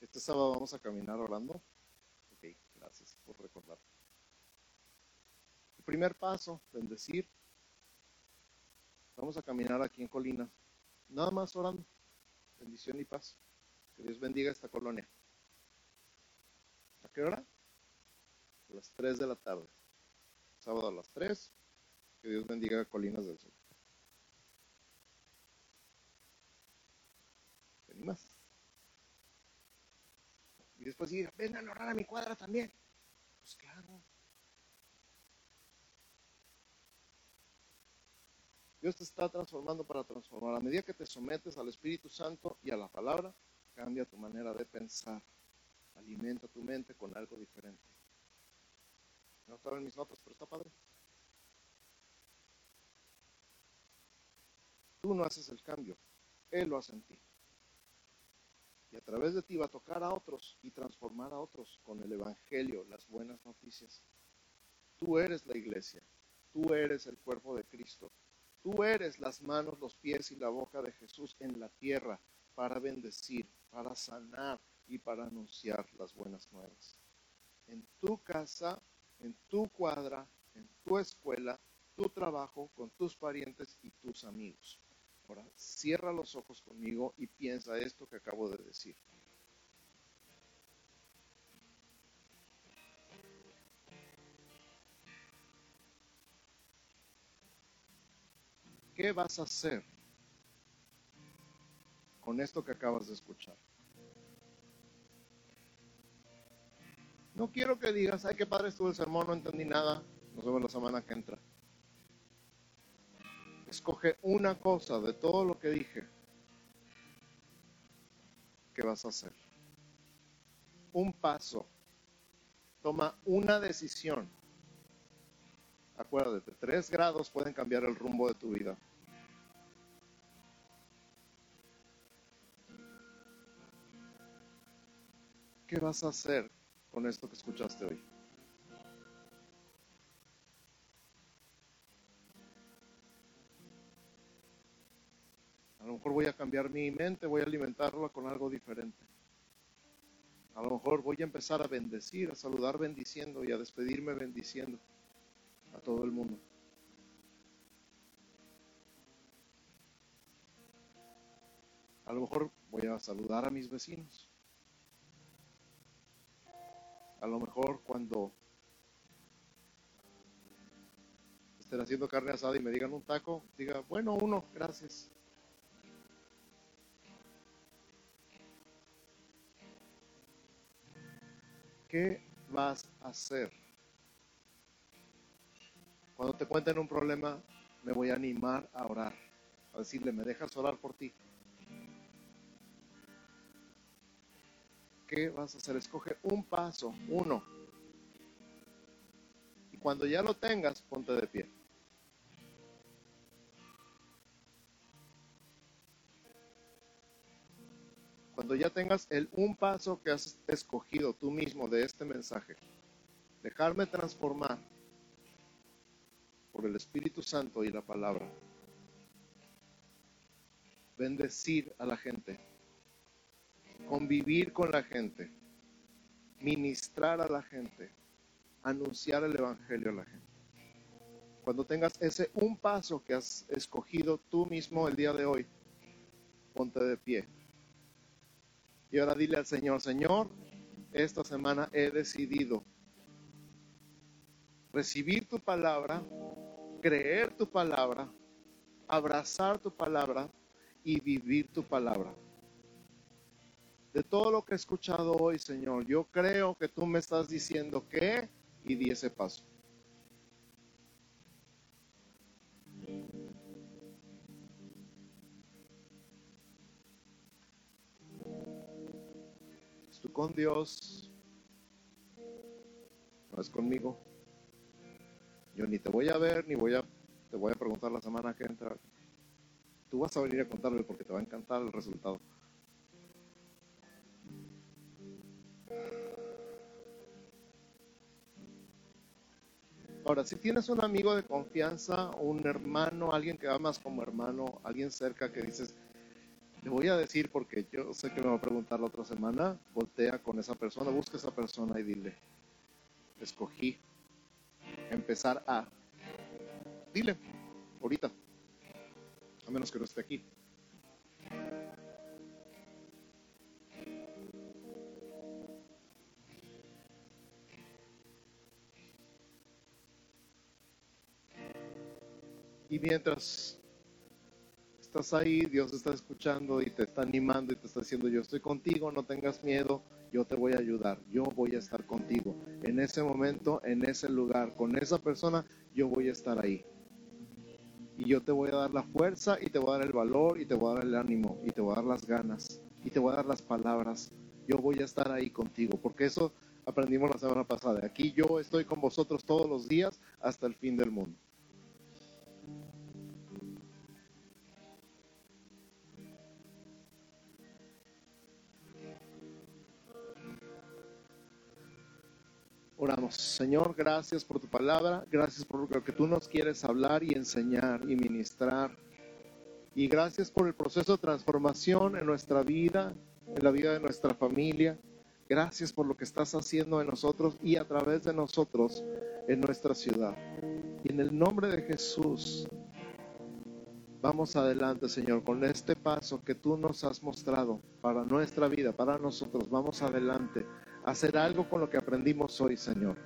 Este sábado vamos a caminar orando. Ok, gracias por recordar. El primer paso, bendecir. Vamos a caminar aquí en Colina. Nada más orando. Bendición y paz. Que Dios bendiga esta colonia. ¿A qué hora? A las 3 de la tarde. Sábado a las 3. Que Dios bendiga Colinas del Sur. ¿Te animas? Y después diga, vengan a orar a mi cuadra también. Pues claro. Dios te está transformando para transformar. A medida que te sometes al Espíritu Santo y a la palabra, cambia tu manera de pensar. Alimenta tu mente con algo diferente. No estaba en mis notas, pero está padre. Tú no haces el cambio, Él lo hace en ti. Y a través de ti va a tocar a otros y transformar a otros con el Evangelio, las buenas noticias. Tú eres la iglesia, tú eres el cuerpo de Cristo, tú eres las manos, los pies y la boca de Jesús en la tierra para bendecir, para sanar y para anunciar las buenas nuevas. En tu casa, en tu cuadra, en tu escuela, tu trabajo, con tus parientes y tus amigos. Cierra los ojos conmigo y piensa esto que acabo de decir. ¿Qué vas a hacer con esto que acabas de escuchar? No quiero que digas, ay, qué padre estuvo el sermón, no entendí nada. Nos vemos la semana que entra. Escoge una cosa de todo lo que dije que vas a hacer. Un paso. Toma una decisión. Acuérdate, tres grados pueden cambiar el rumbo de tu vida. ¿Qué vas a hacer con esto que escuchaste hoy? Mejor voy a cambiar mi mente, voy a alimentarla con algo diferente. A lo mejor voy a empezar a bendecir, a saludar bendiciendo y a despedirme bendiciendo a todo el mundo. A lo mejor voy a saludar a mis vecinos. A lo mejor cuando estén haciendo carne asada y me digan un taco, diga, bueno, uno, gracias. ¿Qué vas a hacer? Cuando te cuenten un problema, me voy a animar a orar, a decirle, ¿me dejas orar por ti? ¿Qué vas a hacer? Escoge un paso, uno. Y cuando ya lo tengas, ponte de pie. Cuando ya tengas el un paso que has escogido tú mismo de este mensaje, dejarme transformar por el Espíritu Santo y la palabra. Bendecir a la gente, convivir con la gente, ministrar a la gente, anunciar el Evangelio a la gente. Cuando tengas ese un paso que has escogido tú mismo el día de hoy, ponte de pie. Y ahora dile al Señor, Señor, esta semana he decidido recibir tu palabra, creer tu palabra, abrazar tu palabra y vivir tu palabra. De todo lo que he escuchado hoy, Señor, yo creo que tú me estás diciendo que y di ese paso. Con Dios, no es conmigo. Yo ni te voy a ver, ni voy a, te voy a preguntar la semana que entra. Tú vas a venir a contarme porque te va a encantar el resultado. Ahora, si tienes un amigo de confianza, un hermano, alguien que amas como hermano, alguien cerca que dices, le voy a decir porque yo sé que me va a preguntar la otra semana, voltea con esa persona, busca esa persona y dile, escogí empezar a, dile, ahorita, a menos que no esté aquí. Y mientras estás ahí, Dios está escuchando y te está animando y te está diciendo, yo estoy contigo, no tengas miedo, yo te voy a ayudar, yo voy a estar contigo. En ese momento, en ese lugar, con esa persona, yo voy a estar ahí. Y yo te voy a dar la fuerza y te voy a dar el valor y te voy a dar el ánimo y te voy a dar las ganas y te voy a dar las palabras. Yo voy a estar ahí contigo, porque eso aprendimos la semana pasada. Aquí yo estoy con vosotros todos los días hasta el fin del mundo. Oramos, Señor, gracias por tu palabra, gracias por lo que tú nos quieres hablar y enseñar y ministrar. Y gracias por el proceso de transformación en nuestra vida, en la vida de nuestra familia. Gracias por lo que estás haciendo en nosotros y a través de nosotros en nuestra ciudad. Y en el nombre de Jesús, vamos adelante, Señor, con este paso que tú nos has mostrado para nuestra vida, para nosotros. Vamos adelante hacer algo con lo que aprendimos hoy, Señor.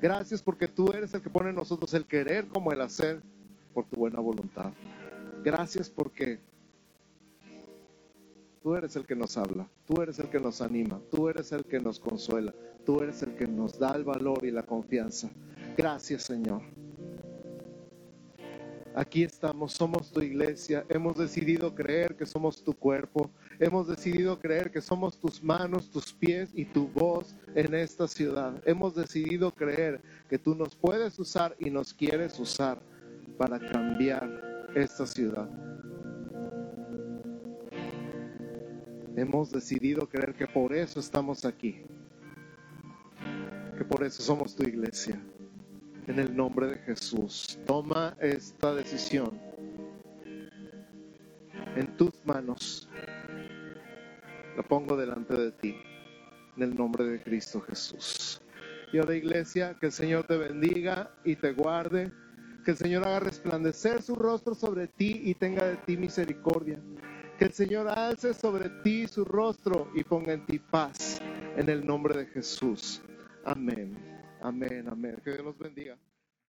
Gracias porque tú eres el que pone en nosotros el querer como el hacer por tu buena voluntad. Gracias porque tú eres el que nos habla, tú eres el que nos anima, tú eres el que nos consuela, tú eres el que nos da el valor y la confianza. Gracias, Señor. Aquí estamos, somos tu iglesia, hemos decidido creer que somos tu cuerpo, hemos decidido creer que somos tus manos, tus pies y tu voz en esta ciudad. Hemos decidido creer que tú nos puedes usar y nos quieres usar para cambiar esta ciudad. Hemos decidido creer que por eso estamos aquí, que por eso somos tu iglesia en el nombre de Jesús. Toma esta decisión en tus manos. La pongo delante de ti, en el nombre de Cristo Jesús. Y ahora iglesia, que el Señor te bendiga y te guarde, que el Señor haga resplandecer su rostro sobre ti y tenga de ti misericordia. Que el Señor alce sobre ti su rostro y ponga en ti paz, en el nombre de Jesús. Amén. Amén, amén. Que Dios los bendiga.